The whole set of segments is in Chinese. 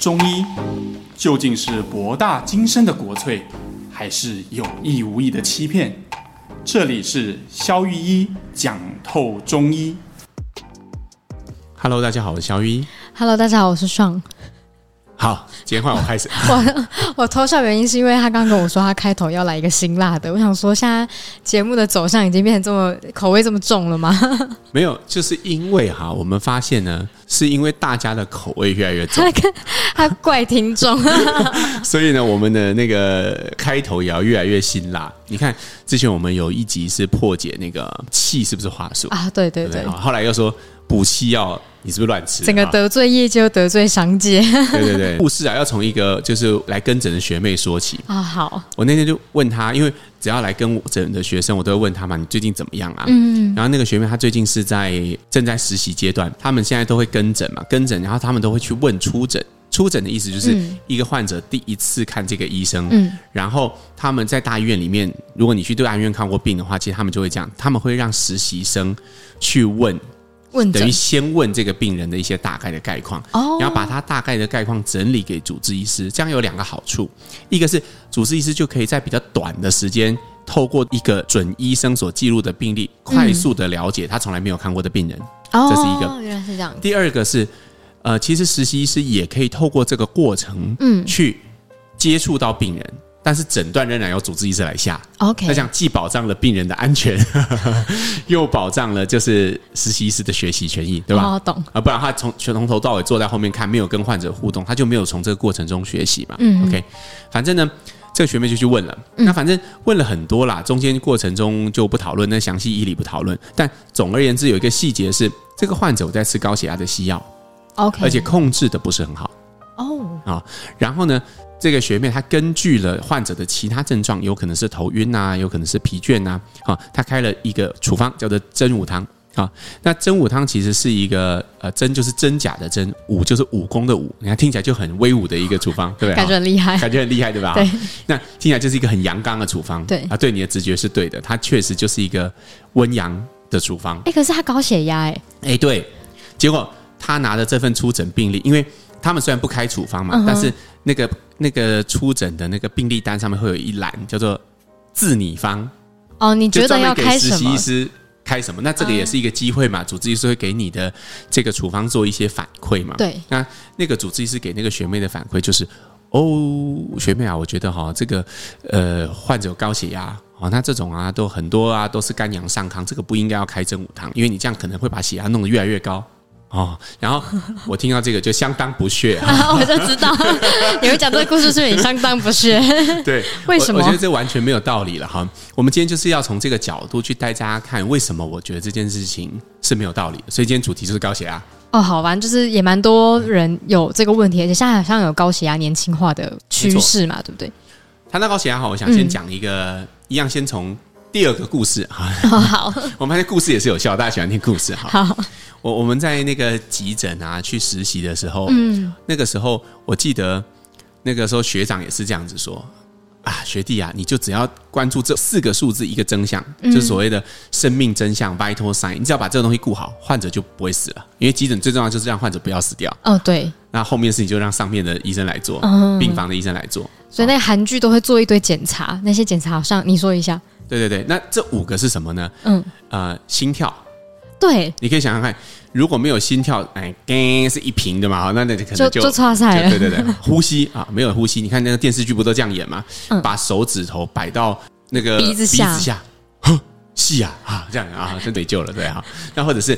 中医究竟是博大精深的国粹，还是有意无意的欺骗？这里是肖玉一讲透中医。Hello，大家好，我是肖玉一。Hello，大家好，我是爽。好，今天换我开始。我我偷笑原因是因为他刚跟我说他开头要来一个辛辣的，我想说现在节目的走向已经变成这么口味这么重了吗？没有，就是因为哈，我们发现呢，是因为大家的口味越来越重，他，怪听众，所以呢，我们的那个开头也要越来越辛辣。你看，之前我们有一集是破解那个气是不是话术啊？对对对，对，后来又说补气药。你是不是乱吃？整个得罪业界又得罪商界。对对对，故事啊，要从一个就是来跟诊的学妹说起啊。好，我那天就问她，因为只要来跟我诊的学生，我都会问他嘛，你最近怎么样啊？嗯。然后那个学妹她最近是在正在实习阶段，他们现在都会跟诊嘛，跟诊，然后他们都会去问出诊。出诊的意思就是一个患者第一次看这个医生，嗯，然后他们在大医院里面，如果你去大医院看过病的话，其实他们就会这样，他们会让实习生去问。问等于先问这个病人的一些大概的概况，哦，然后把他大概的概况整理给主治医师，这样有两个好处，一个是主治医师就可以在比较短的时间，透过一个准医生所记录的病例，快速的了解他从来没有看过的病人，这是一个，原来是这样。第二个是，呃，其实实习医师也可以透过这个过程，嗯，去接触到病人。但是诊断仍然由主治医师来下，OK，那这样既保障了病人的安全，又保障了就是实习医师的学习权益，对吧？哦，懂。啊，不然他从从头到尾坐在后面看，没有跟患者互动，他就没有从这个过程中学习嘛。嗯，OK，反正呢，这个学妹就去问了，那反正问了很多啦，中间过程中就不讨论，那详细医理不讨论。但总而言之，有一个细节是，这个患者我在吃高血压的西药，OK，而且控制的不是很好，哦，啊，然后呢？这个学妹她根据了患者的其他症状，有可能是头晕呐，有可能是疲倦呐，啊，她开了一个处方叫做真武汤啊。那真武汤其实是一个呃真就是真假的真，武就是武功的武，你看听起来就很威武的一个处方，对不对？感觉很厉害，感觉很厉害，对吧？对。那听起来就是一个很阳刚的处方，对啊，对你的直觉是对的，它确实就是一个温阳的处方。哎，可是他高血压，哎，哎，对，结果他拿的这份出诊病历，因为他们虽然不开处方嘛，嗯、但是那个。那个出诊的那个病历单上面会有一栏叫做自拟方哦，你觉得要开什么？实习医师开什么？那这个也是一个机会嘛？主治医师会给你的这个处方做一些反馈嘛？对，那那个主治医师给那个学妹的反馈就是哦，学妹啊，我觉得哈，这个呃患者有高血压哦，那这种啊都很多啊都是肝阳上亢，这个不应该要开真武汤，因为你这样可能会把血压弄得越来越高。哦，然后我听到这个就相当不屑，我就知道 你会讲这个故事，是你相当不屑？对，为什么？我，我觉得这完全没有道理了哈。我们今天就是要从这个角度去带大家看，为什么我觉得这件事情是没有道理的。所以今天主题就是高血压。哦，好吧，就是也蛮多人有这个问题，而且现在好像有高血压年轻化的趋势嘛，对不对？谈到高血压，好，我想先讲一个，嗯、一样先从第二个故事哈。哦、好，我们发现故事也是有效，大家喜欢听故事哈。好。我我们在那个急诊啊去实习的时候，嗯，那个时候我记得那个时候学长也是这样子说啊，学弟啊，你就只要关注这四个数字一个真相，就是所谓的生命真相 （vital sign），你只要把这个东西顾好，患者就不会死了。因为急诊最重要就是让患者不要死掉。哦，对。那后面的事情就让上面的医生来做，病房的医生来做。所以那个韩剧都会做一堆检查，那些检查好像你说一下。对对对，那这五个是什么呢？嗯，呃，心跳。对，你可以想想看，如果没有心跳，哎，叮是一平的嘛，那那可能就就差赛了。对对对，呼吸啊，没有呼吸，你看那个电视剧不都这样演吗？嗯、把手指头摆到那个鼻子下，鼻子下，呵，吸啊啊，这样啊，真得救了，对哈。那或者是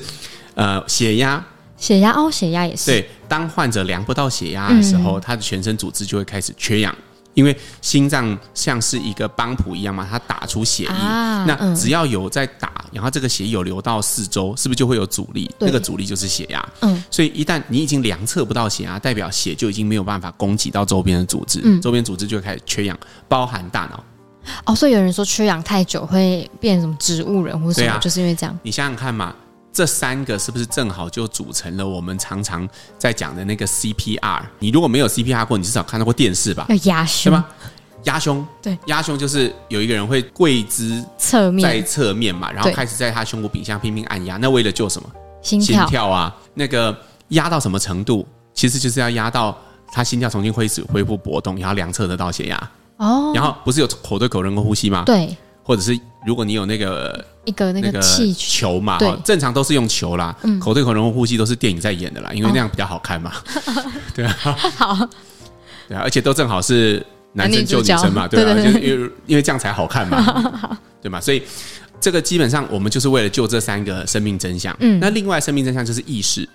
呃，血压，血压哦，血压也是。对，当患者量不到血压的时候，嗯、他的全身组织就会开始缺氧。因为心脏像是一个帮浦一样嘛，它打出血液，啊、那只要有在打，然后这个血有流到四周，是不是就会有阻力？那个阻力就是血压。嗯，所以一旦你已经量测不到血压，代表血就已经没有办法供给到周边的组织，嗯、周边组织就会开始缺氧，包含大脑。哦，所以有人说缺氧太久会变成什么植物人或什么，啊、就是因为这样。你想想看嘛。这三个是不是正好就组成了我们常常在讲的那个 CPR？你如果没有 CPR 过，你至少看到过电视吧？要压胸，对吧？压胸，对，压胸就是有一个人会跪姿侧面，在侧面嘛，然后开始在他胸部柄下拼命按压。那为了救什么？心跳，心跳啊！那个压到什么程度？其实就是要压到他心跳重新恢复恢复搏动，然后量测得到血压。哦，然后不是有口对口人工呼吸吗？对，或者是如果你有那个一个那个气球嘛，对，正常都是用球啦。嗯，口对口人工呼吸都是电影在演的啦，因为那样比较好看嘛。对啊，好，对啊，而且都正好是男生救女生嘛，对啊，就因为因为这样才好看嘛，对嘛，所以这个基本上我们就是为了救这三个生命真相。嗯，那另外生命真相就是意识。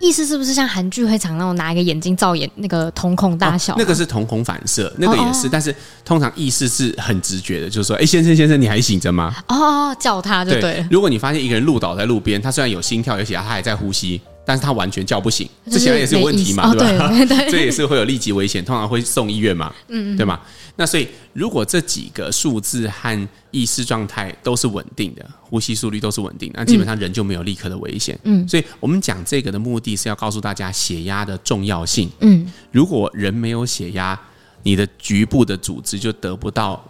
意思是不是像韩剧会常那种拿一个眼镜照眼那个瞳孔大小？哦？那个是瞳孔反射，那个也是，哦哦但是通常意识是很直觉的，就是说，哎，先生先生，你还醒着吗？哦，叫他就对了。对，如果你发现一个人路倒在路边，他虽然有心跳，而且他还在呼吸。但是他完全叫不醒，这显然也是有问题嘛，对吧？这也是会有立即危险，通常会送医院嘛，嗯，对吗？那所以如果这几个数字和意识状态都是稳定的，呼吸速率都是稳定，那基本上人就没有立刻的危险。嗯，所以我们讲这个的目的是要告诉大家血压的重要性。嗯，如果人没有血压，你的局部的组织就得不到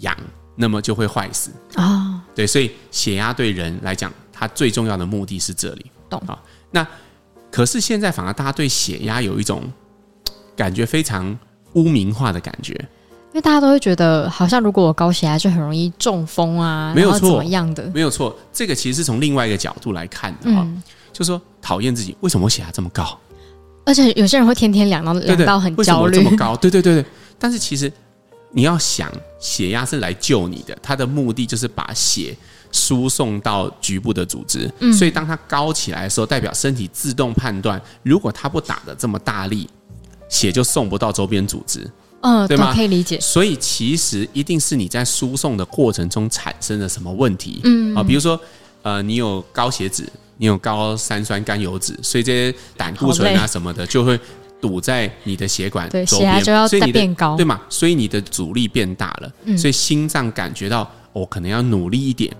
氧，那么就会坏死啊。对，所以血压对人来讲，它最重要的目的是这里。懂啊？那可是现在反而大家对血压有一种感觉非常污名化的感觉，因为大家都会觉得好像如果我高血压就很容易中风啊，没有错，怎么样的？没有错，这个其实是从另外一个角度来看的哈，嗯、就说讨厌自己，为什么我血压这么高？而且有些人会天天量，然后量到很焦虑，这么高？对对对对，但是其实你要想，血压是来救你的，它的目的就是把血。输送到局部的组织，嗯、所以当它高起来的时候，代表身体自动判断，如果它不打的这么大力，血就送不到周边组织，嗯，对吗？可以理解。所以其实一定是你在输送的过程中产生了什么问题，嗯啊，比如说呃，你有高血脂，你有高三酸甘油脂，所以这些胆固醇啊什么的就会堵在你的血管周边，血压就要再变高，对吗？所以你的阻力变大了，嗯、所以心脏感觉到。我可能要努力一点，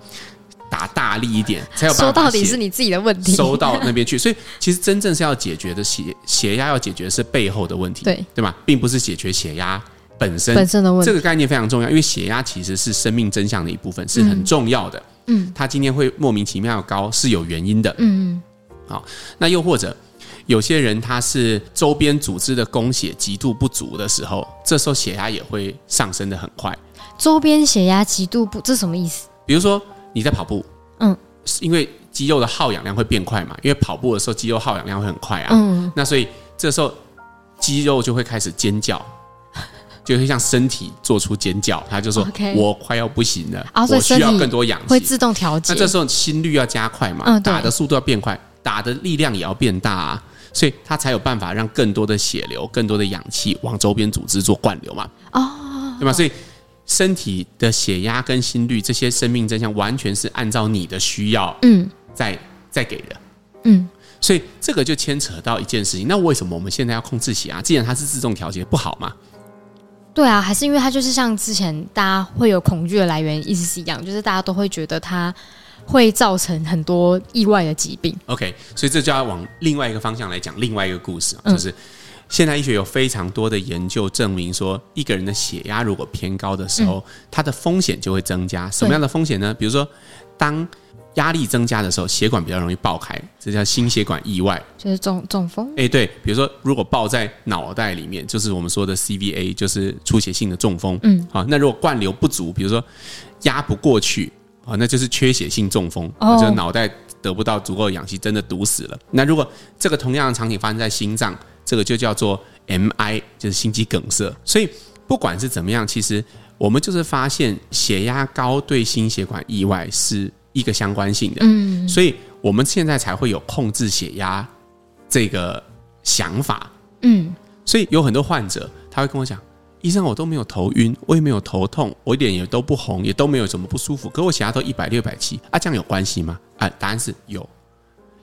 打大力一点，才有办法。说到底是你自己的问题，收到那边去。所以其实真正是要解决的血血压要解决的是背后的问题，对对吧？并不是解决血压本身本身的问题。这个概念非常重要，因为血压其实是生命真相的一部分，是很重要的。嗯，它今天会莫名其妙高是有原因的。嗯嗯。好，那又或者有些人他是周边组织的供血极度不足的时候，这时候血压也会上升的很快。周边血压极度不，这什么意思？比如说你在跑步，嗯，因为肌肉的耗氧量会变快嘛，因为跑步的时候肌肉耗氧量会很快啊，嗯，那所以这时候肌肉就会开始尖叫，就会向身体做出尖叫，他就说我快要不行了，我需要更多氧气，会自动调节。那这时候心率要加快嘛，打的速度要变快，打的力量也要变大啊，所以它才有办法让更多的血流、更多的氧气往周边组织做灌流嘛，哦，对吧？所以。身体的血压跟心率这些生命真相，完全是按照你的需要，嗯，在在给的，嗯，所以这个就牵扯到一件事情。那为什么我们现在要控制血压？既然它是自动调节，不好吗？对啊，还是因为它就是像之前大家会有恐惧的来源，意思是一样，就是大家都会觉得它会造成很多意外的疾病。OK，所以这就要往另外一个方向来讲，另外一个故事，就是。嗯现代医学有非常多的研究证明说，一个人的血压如果偏高的时候，他的风险就会增加。什么样的风险呢？比如说，当压力增加的时候，血管比较容易爆开，这叫心血管意外，就是中中风。哎，对，比如说如果爆在脑袋里面，就是我们说的 CVA，就是出血性的中风。嗯，好，那如果灌流不足，比如说压不过去，啊，那就是缺血性中风，就是脑袋得不到足够的氧气，真的堵死了。那如果这个同样的场景发生在心脏，这个就叫做 MI，就是心肌梗塞。所以不管是怎么样，其实我们就是发现血压高对心血管意外是一个相关性的。嗯，所以我们现在才会有控制血压这个想法。嗯，所以有很多患者他会跟我讲：“医生，我都没有头晕，我也没有头痛，我一点也都不红，也都没有什么不舒服，可我血压都一百六、百七啊，这样有关系吗？”啊，答案是有，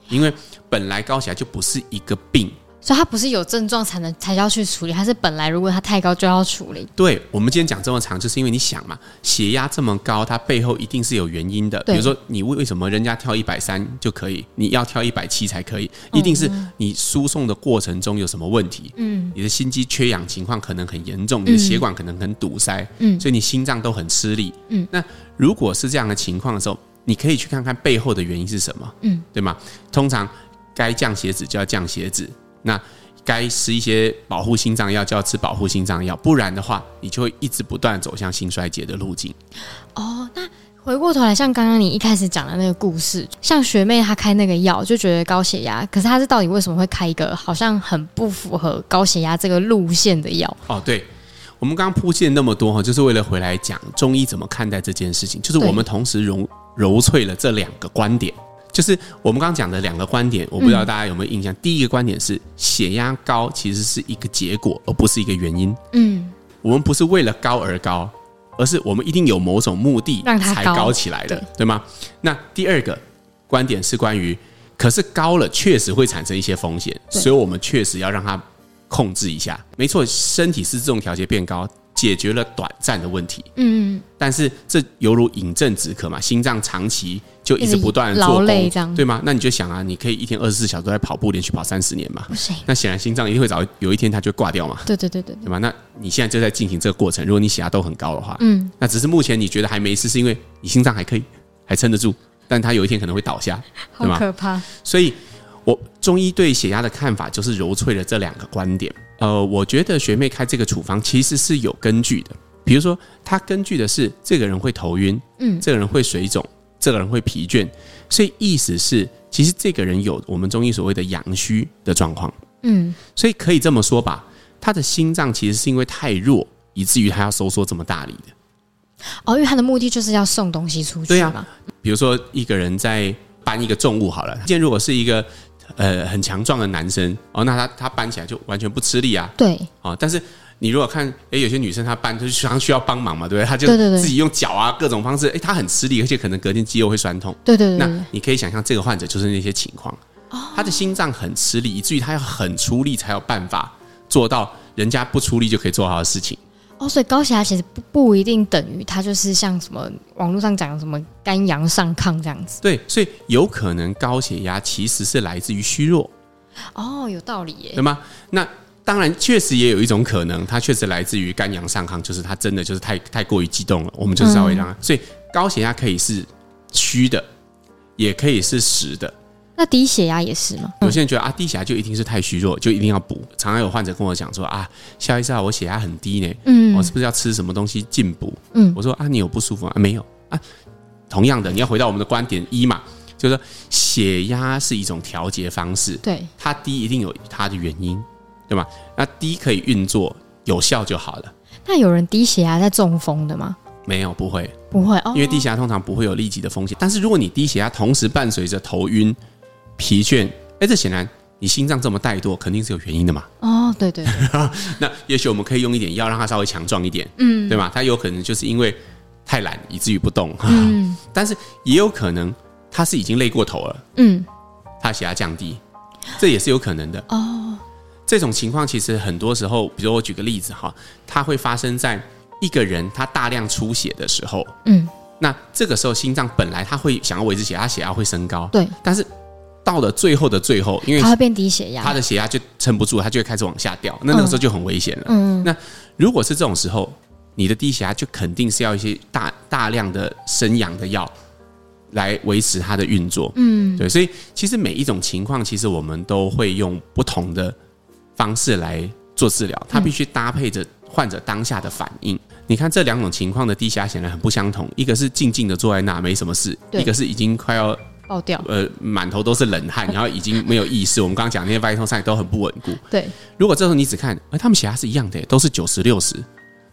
因为本来高血压就不是一个病。所以它不是有症状才能才要去处理，它是本来如果它太高就要处理。对，我们今天讲这么长，就是因为你想嘛，血压这么高，它背后一定是有原因的。对比如说，你为为什么人家跳一百三就可以，你要跳一百七才可以？一定是你输送的过程中有什么问题。嗯，你的心肌缺氧情况可能很严重，你的血管可能很堵塞。嗯，所以你心脏都很吃力。嗯，那如果是这样的情况的时候，你可以去看看背后的原因是什么。嗯，对吗？通常该降血脂就要降血脂。那该吃一些保护心脏药就要吃保护心脏药，不然的话，你就会一直不断走向心衰竭的路径。哦，那回过头来，像刚刚你一开始讲的那个故事，像学妹她开那个药就觉得高血压，可是她是到底为什么会开一个好像很不符合高血压这个路线的药？哦，对，我们刚刚铺垫那么多哈，就是为了回来讲中医怎么看待这件事情，就是我们同时揉揉碎了这两个观点。就是我们刚刚讲的两个观点，我不知道大家有没有印象。嗯、第一个观点是血压高其实是一个结果，而不是一个原因。嗯，我们不是为了高而高，而是我们一定有某种目的才高起来的，对，对吗？那第二个观点是关于，可是高了确实会产生一些风险，所以我们确实要让它控制一下。没错，身体是自动调节变高。解决了短暂的问题，嗯，但是这犹如饮鸩止渴嘛，心脏长期就一直不断的做工，对吗？那你就想啊，你可以一天二十四小时都在跑步，连续跑三十年嘛，那显然心脏一定会早有一天它就挂掉嘛，对对对对，对吧？那你现在就在进行这个过程，如果你血压都很高的话，嗯，那只是目前你觉得还没事，是因为你心脏还可以，还撑得住，但它有一天可能会倒下，对吗？好可怕。所以我中医对血压的看法就是揉碎了这两个观点。呃，我觉得学妹开这个处方其实是有根据的。比如说，她根据的是这个人会头晕，嗯，这个人会水肿，这个人会疲倦，所以意思是，其实这个人有我们中医所谓的阳虚的状况，嗯，所以可以这么说吧，他的心脏其实是因为太弱，以至于他要收缩这么大力的。哦，因为他的目的就是要送东西出去，对啊。比如说，一个人在搬一个重物好了，今天如果是一个。呃，很强壮的男生哦，那他他搬起来就完全不吃力啊。对，哦，但是你如果看，哎，有些女生她搬就是常需要帮忙嘛，对不对？她就自己用脚啊，各种方式，哎，她很吃力，而且可能隔天肌肉会酸痛。对对对。那你可以想象，这个患者就是那些情况，哦，他的心脏很吃力，以至于他要很出力才有办法做到人家不出力就可以做好的事情。哦，所以高血压其实不不一定等于它就是像什么网络上讲的什么肝阳上亢这样子。对，所以有可能高血压其实是来自于虚弱。哦，有道理耶，对吗？那当然，确实也有一种可能，它确实来自于肝阳上亢，就是它真的就是太太过于激动了，我们就是稍微让它。嗯、所以高血压可以是虚的，也可以是实的。那低血压也是吗？有些人觉得啊，低血压就一定是太虚弱，就一定要补。常常有患者跟我讲说啊，肖医生啊，我血压很低呢，嗯，我是不是要吃什么东西进补？嗯，我说啊，你有不舒服啊？没有啊。同样的，你要回到我们的观点一嘛，就是说血压是一种调节方式，对，它低一定有它的原因，对吗？那低可以运作有效就好了。那有人低血压在中风的吗？没有，不会，不会哦，因为低血压通常不会有立即的风险。但是如果你低血压同时伴随着头晕。疲倦，哎，这显然你心脏这么怠惰，肯定是有原因的嘛。哦，对对，对。那也许我们可以用一点药，让它稍微强壮一点，嗯，对吧？它有可能就是因为太懒，以至于不动。嗯，但是也有可能他是已经累过头了，嗯，他血压降低，这也是有可能的。哦，这种情况其实很多时候，比如我举个例子哈，它会发生在一个人他大量出血的时候，嗯，那这个时候心脏本来他会想要维持血压，血压会升高，对，但是。到了最后的最后，因为它会变低血压，他的血压就撑不住，他就会开始往下掉。那那个时候就很危险了。嗯，那如果是这种时候，你的低血压就肯定是要一些大大量的升阳的药来维持它的运作。嗯，对，所以其实每一种情况，其实我们都会用不同的方式来做治疗，它必须搭配着患者当下的反应。你看这两种情况的低血压显然很不相同，一个是静静的坐在那没什么事，一个是已经快要。爆掉，呃，满头都是冷汗，然后已经没有意识。我们刚刚讲那些 vital sign 都很不稳固。对，如果这时候你只看，哎，他们血压是一样的，都是九十六十，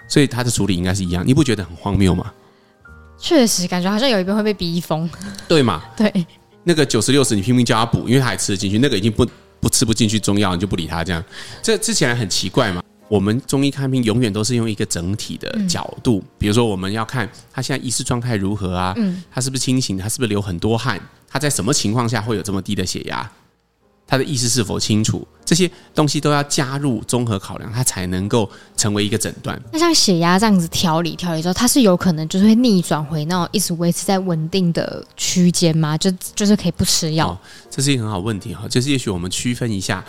所以他的处理应该是一样。你不觉得很荒谬吗？确实，感觉好像有一边会被逼疯。对嘛？对，那个九十六十，你拼命叫他补，因为他还吃得进去，那个已经不不吃不进去中药，你就不理他，这样，这之前很奇怪嘛。我们中医看病永远都是用一个整体的角度，比如说我们要看他现在意识状态如何啊，他是不是清醒，他是不是流很多汗，他在什么情况下会有这么低的血压，他的意识是否清楚，这些东西都要加入综合考量，它才能够成为一个诊断。那像血压这样子调理调理之后，它是有可能就是会逆转回那种一直维持在稳定的区间吗？就就是可以不吃药？哦，这是一个很好问题哈，就是也许我们区分一下。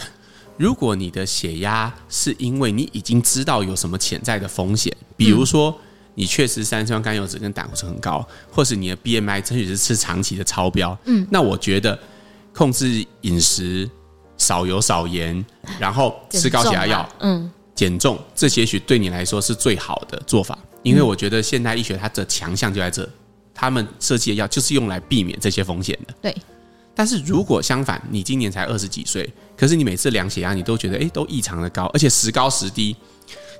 如果你的血压是因为你已经知道有什么潜在的风险，比如说你确实三酸甘油脂跟胆固醇很高，或是你的 BMI 争取是吃长期的超标，嗯，那我觉得控制饮食、少油少盐，然后吃高血压药，嗯，减重，这些许对你来说是最好的做法。因为我觉得现代医学它的强项就在这，他们设计的药就是用来避免这些风险的。对。但是如果相反，你今年才二十几岁，可是你每次量血压，你都觉得诶都异常的高，而且时高时低。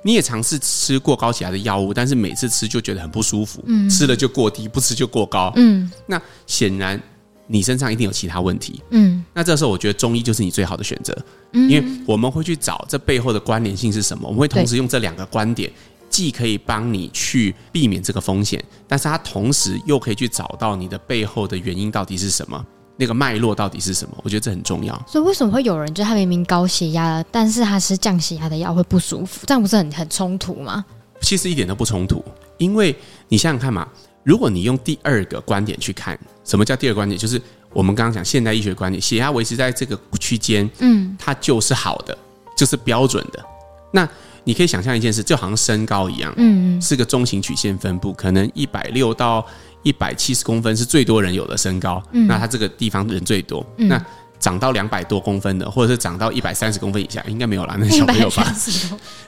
你也尝试吃过高血压的药物，但是每次吃就觉得很不舒服，嗯，吃了就过低，不吃就过高，嗯，那显然你身上一定有其他问题，嗯，那这时候我觉得中医就是你最好的选择，嗯，因为我们会去找这背后的关联性是什么，我们会同时用这两个观点，既可以帮你去避免这个风险，但是它同时又可以去找到你的背后的原因到底是什么。那个脉络到底是什么？我觉得这很重要。所以为什么会有人就他明明高血压，但是他吃降血压的药会不舒服？这样不是很很冲突吗？其实一点都不冲突，因为你想想看嘛，如果你用第二个观点去看，什么叫第二个观点？就是我们刚刚讲现代医学观点，血压维持在这个区间，嗯，它就是好的，就是标准的。那你可以想象一件事，就好像身高一样，嗯嗯，是个中型曲线分布，可能一百六到。一百七十公分是最多人有的身高，嗯、那他这个地方人最多。嗯、那长到两百多公分的，或者是长到一百三十公分以下，应该没有啦，那 小朋友吧？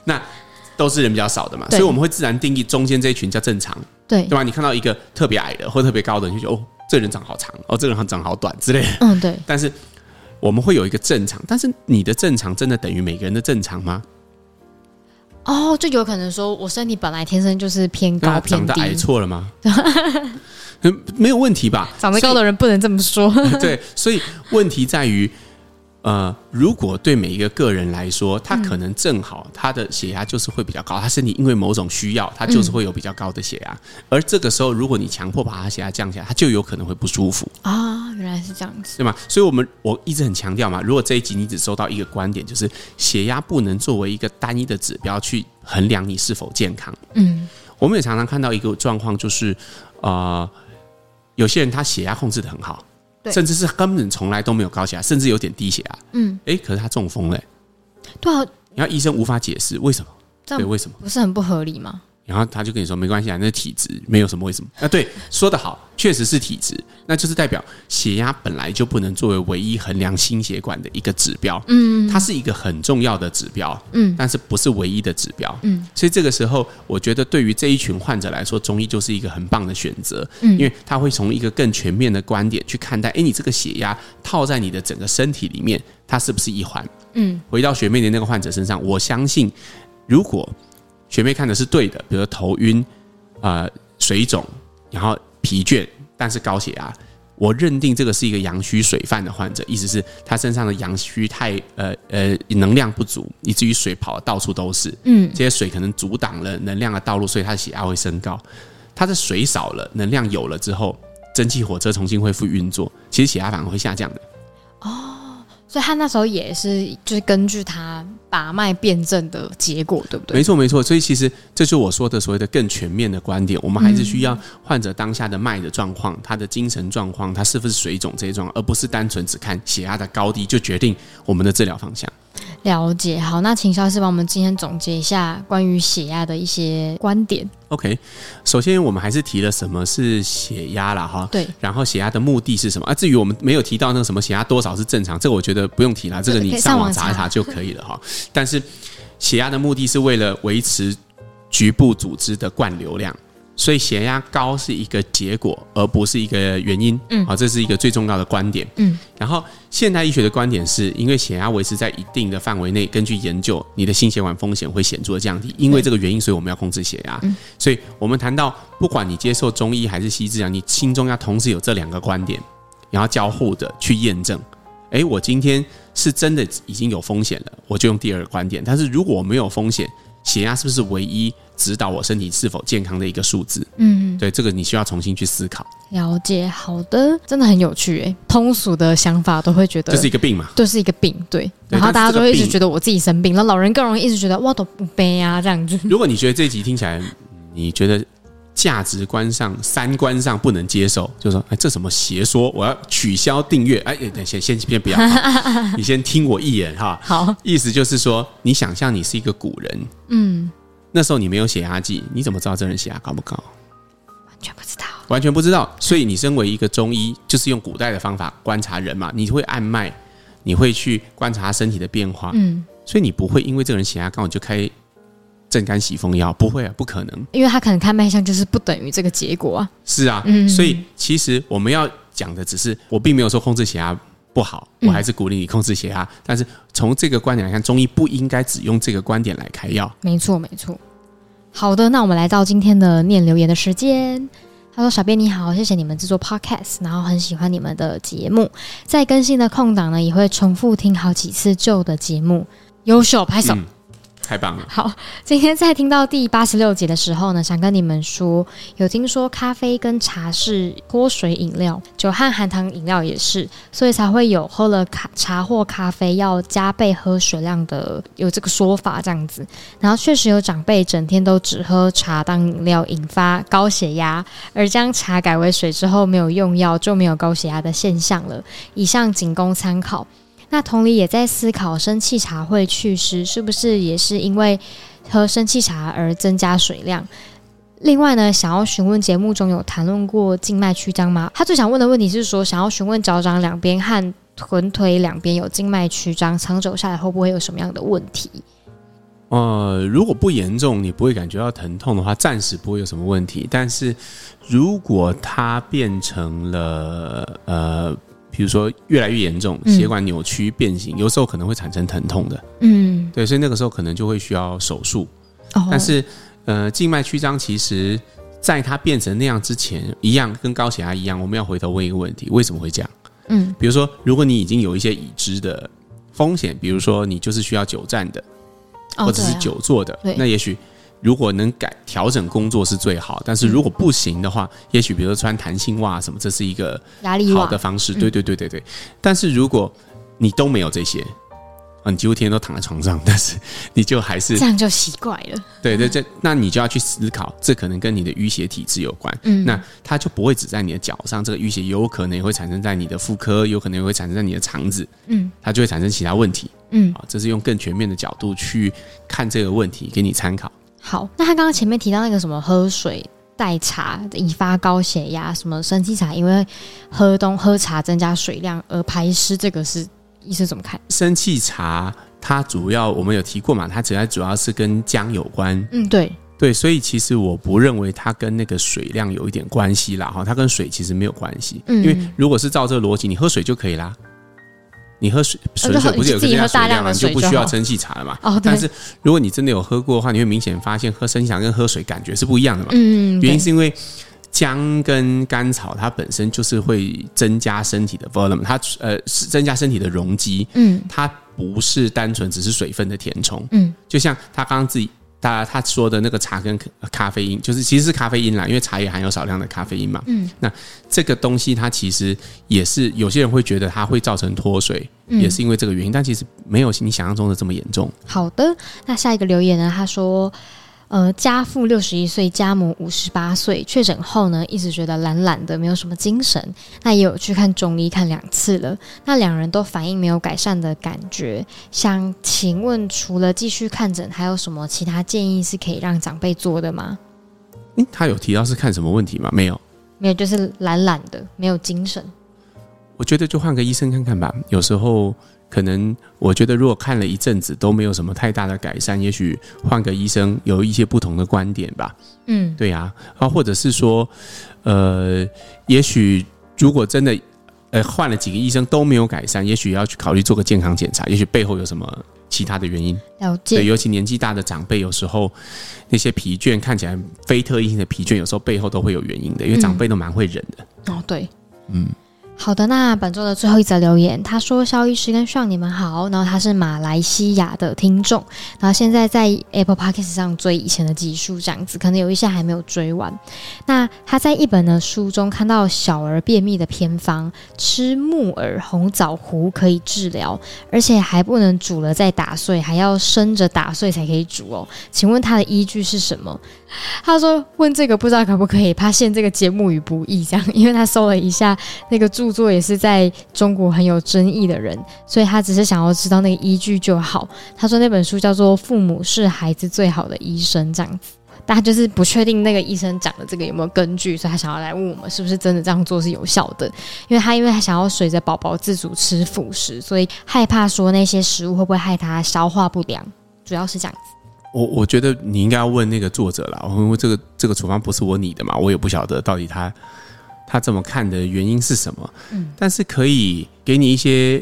那都是人比较少的嘛，所以我们会自然定义中间这一群叫正常，对对吧？你看到一个特别矮的或特别高的，你就觉得哦，这个人长好长，哦，这个人长好短之类的。嗯，对。但是我们会有一个正常，但是你的正常真的等于每个人的正常吗？哦，就有可能说我身体本来天生就是偏高偏低，长得矮错了吗？没有问题吧？长得高的人不能这么说。对，所以问题在于。呃，如果对每一个个人来说，他可能正好他的血压就是会比较高，他身体因为某种需要，他就是会有比较高的血压。而这个时候，如果你强迫把他血压降下来，他就有可能会不舒服啊。原来是这样子，对吗？所以我们我一直很强调嘛，如果这一集你只收到一个观点，就是血压不能作为一个单一的指标去衡量你是否健康。嗯，我们也常常看到一个状况，就是呃，有些人他血压控制的很好。对甚至是根本从来都没有高血压，甚至有点低血压。嗯，哎，可是他中风了。对啊，然后医生无法解释为什么？对，为什么？不是很不合理吗？然后他就跟你说没关系啊，那体质，没有什么为什么啊？对，说得好，确实是体质，那就是代表血压本来就不能作为唯一衡量心血管的一个指标，嗯，它是一个很重要的指标，嗯，但是不是唯一的指标，嗯，所以这个时候，我觉得对于这一群患者来说，中医就是一个很棒的选择，嗯，因为他会从一个更全面的观点去看待，哎，你这个血压套在你的整个身体里面，它是不是一环？嗯，回到学妹的那个患者身上，我相信如果。学妹看的是对的，比如说头晕、呃水肿，然后疲倦，但是高血压。我认定这个是一个阳虚水泛的患者，意思是他身上的阳虚太呃呃能量不足，以至于水跑的到处都是。嗯，这些水可能阻挡了能量的道路，所以他的血压会升高。他的水少了，能量有了之后，蒸汽火车重新恢复运作，其实血压反而会下降的。哦。所以他那时候也是，就是根据他把脉辩证的结果，对不对？没错，没错。所以其实这就是我说的所谓的更全面的观点。我们还是需要患者当下的脉的状况、他的精神状况、他是不是水肿这些状况，而不是单纯只看血压的高低就决定我们的治疗方向。了解，好，那请肖老师帮我们今天总结一下关于血压的一些观点。OK，首先我们还是提了什么是血压了哈，对，然后血压的目的是什么？啊，至于我们没有提到那个什么血压多少是正常，这个我觉得不用提了，这个你上网查一查就可以了哈。但是血压的目的是为了维持局部组织的灌流量。所以血压高是一个结果，而不是一个原因。嗯，好，这是一个最重要的观点。嗯，然后现代医学的观点是，因为血压维持在一定的范围内，根据研究，你的心血管风险会显著的降低。因为这个原因，所以我们要控制血压。嗯，所以我们谈到，不管你接受中医还是西医治疗，你心中要同时有这两个观点，然后交互的去验证。诶，我今天是真的已经有风险了，我就用第二个观点。但是如果我没有风险，血压是不是唯一指导我身体是否健康的一个数字？嗯，对，这个你需要重新去思考。了解，好的，真的很有趣诶。通俗的想法都会觉得这是一个病嘛，就是一个病，对。然后大家都会一直觉得我自己生病，那老人更容易一直觉得哇都不悲啊这样子。如果你觉得这一集听起来，你觉得？价值观上、三观上不能接受，就是说，哎，这什么邪说？我要取消订阅。哎，等先先先不要，你先听我一眼哈。好，意思就是说，你想象你是一个古人，嗯，那时候你没有血压计，你怎么知道这人血压高不高？完全不知道，完全不知道。所以你身为一个中医，就是用古代的方法观察人嘛，你会按脉。你会去观察身体的变化，嗯，所以你不会因为这个人血压高你就开镇肝喜风药，不会啊，不可能，因为他可能看脉象就是不等于这个结果啊。是啊，嗯，所以其实我们要讲的只是，我并没有说控制血压不好，我还是鼓励你控制血压，但是从这个观点来看，中医不应该只用这个观点来开药。没错，没错。好的，那我们来到今天的念留言的时间。他说：“小编你好，谢谢你们制作 podcast，然后很喜欢你们的节目，在更新的空档呢，也会重复听好几次旧的节目，优秀，拍手。嗯”太棒了！好，今天在听到第八十六集的时候呢，想跟你们说，有听说咖啡跟茶是脱水饮料，酒和含糖饮料也是，所以才会有喝了咖茶或咖啡要加倍喝水量的有这个说法这样子。然后确实有长辈整天都只喝茶当饮料，引发高血压，而将茶改为水之后没有用药就没有高血压的现象了。以上仅供参考。那同理也在思考，生气茶会祛湿，是不是也是因为喝生气茶而增加水量？另外呢，想要询问节目中有谈论过静脉曲张吗？他最想问的问题是说，想要询问脚掌两边和臀腿两边有静脉曲张，长久下来会不会有什么样的问题？呃，如果不严重，你不会感觉到疼痛的话，暂时不会有什么问题。但是如果它变成了呃。比如说越来越严重，血管扭曲变形，嗯，有时候可能会产生疼痛的。嗯，对，所以那个时候可能就会需要手术。哦，但是，呃，静脉曲张其实在它变成那样之前，一样跟高血压一样，我们要回头问一个问题：为什么会这样？嗯，比如说，如果你已经有一些已知的风险，比如说你就是需要久站的，或者是久坐的，那也许。如果能改调整工作是最好，但是如果不行的话，也许比如说穿弹性袜什么，这是一个好的方式。对对对对对。但是如果你都没有这些，啊，你几乎天天都躺在床上，但是 你就还是这样就奇怪了。对对，对那你就要去思考，这可能跟你的淤血体质有关。嗯，那它就不会只在你的脚上，这个淤血有可能也会产生在你的妇科，有可能也会产生在你的肠子。嗯，它就会产生其他问题。嗯，啊，这是用更全面的角度去看这个问题，给你参考。好，那他刚刚前面提到那个什么喝水代茶引发高血压，什么生气茶因为喝东喝茶增加水量而排湿，这个是医生怎么看？生气茶它主要我们有提过嘛，它主要主要是跟姜有关。嗯，对对，所以其实我不认为它跟那个水量有一点关系啦，哈，它跟水其实没有关系。嗯，因为如果是照这个逻辑，你喝水就可以啦。你喝水，纯水不是有增加水量吗？你就不需要蒸汽茶了嘛。哦，但是如果你真的有喝过的话，你会明显发现喝生气茶跟喝水感觉是不一样的嘛。嗯，原因是因为姜跟甘草它本身就是会增加身体的 volume，它呃是增加身体的容积。嗯，它不是单纯只是水分的填充。嗯，就像他刚刚自己。他他说的那个茶跟咖啡因，就是其实是咖啡因啦，因为茶也含有少量的咖啡因嘛。嗯，那这个东西它其实也是有些人会觉得它会造成脱水，嗯，也是因为这个原因，但其实没有你想象中的这么严重。好的，那下一个留言呢？他说。呃，家父六十一岁，家母五十八岁，确诊后呢，一直觉得懒懒的，没有什么精神。那也有去看中医，看两次了。那两人都反映没有改善的感觉。想请问，除了继续看诊，还有什么其他建议是可以让长辈做的吗？嗯，他有提到是看什么问题吗？没有，没有，就是懒懒的，没有精神。我觉得就换个医生看看吧。有时候。可能我觉得，如果看了一阵子都没有什么太大的改善，也许换个医生有一些不同的观点吧。嗯，对呀，啊，或者是说，呃，也许如果真的呃换了几个医生都没有改善，也许要去考虑做个健康检查，也许背后有什么其他的原因。了解。对，尤其年纪大的长辈，有时候那些疲倦看起来非特异性的疲倦，有时候背后都会有原因的，因为长辈都蛮会忍的。哦，对，嗯。好的，那本周的最后一则留言，他说：“肖医师跟上你们好。”然后他是马来西亚的听众，然后现在在 Apple Podcast 上追以前的集数，这样子可能有一些还没有追完。那他在一本的书中看到小儿便秘的偏方，吃木耳红枣糊可以治疗，而且还不能煮了再打碎，还要生着打碎才可以煮哦。请问他的依据是什么？他说：“问这个不知道可不可以，怕陷这个节目与不易，这样，因为他搜了一下那个注著作，也是在中国很有争议的人，所以他只是想要知道那个依据就好。他说那本书叫做《父母是孩子最好的医生》，这样子。但他就是不确定那个医生讲的这个有没有根据，所以他想要来问我们是不是真的这样做是有效的。因为他因为他想要随着宝宝自主吃辅食，所以害怕说那些食物会不会害他消化不良，主要是这样子。我我觉得你应该要问那个作者啦，因为这个这个处方不是我拟的嘛，我也不晓得到底他他这么看的原因是什么。嗯，但是可以给你一些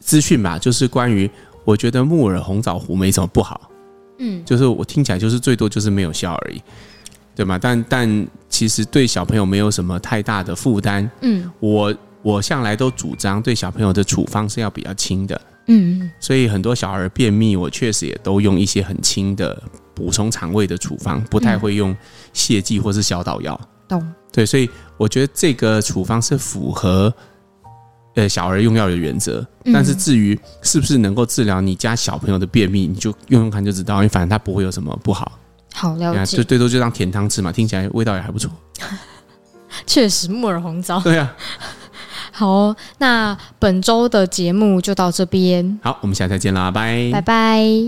资讯吧，就是关于。我觉得木耳红枣糊没什么不好，嗯，就是我听起来就是最多就是没有效而已，对吗？但但其实对小朋友没有什么太大的负担，嗯，我我向来都主张对小朋友的处方是要比较轻的，嗯，所以很多小孩便秘，我确实也都用一些很轻的补充肠胃的处方，不太会用泻剂或是小岛药，懂？对，所以我觉得这个处方是符合。呃，小儿用药的原则，但是至于是不是能够治疗你家小朋友的便秘，你就用用看就知道，因为反正它不会有什么不好。好了解，就最多就当甜汤吃嘛，听起来味道也还不错。确实，木耳红枣。对啊。好，哦那本周的节目就到这边。好，我们下次再见啦，拜拜拜。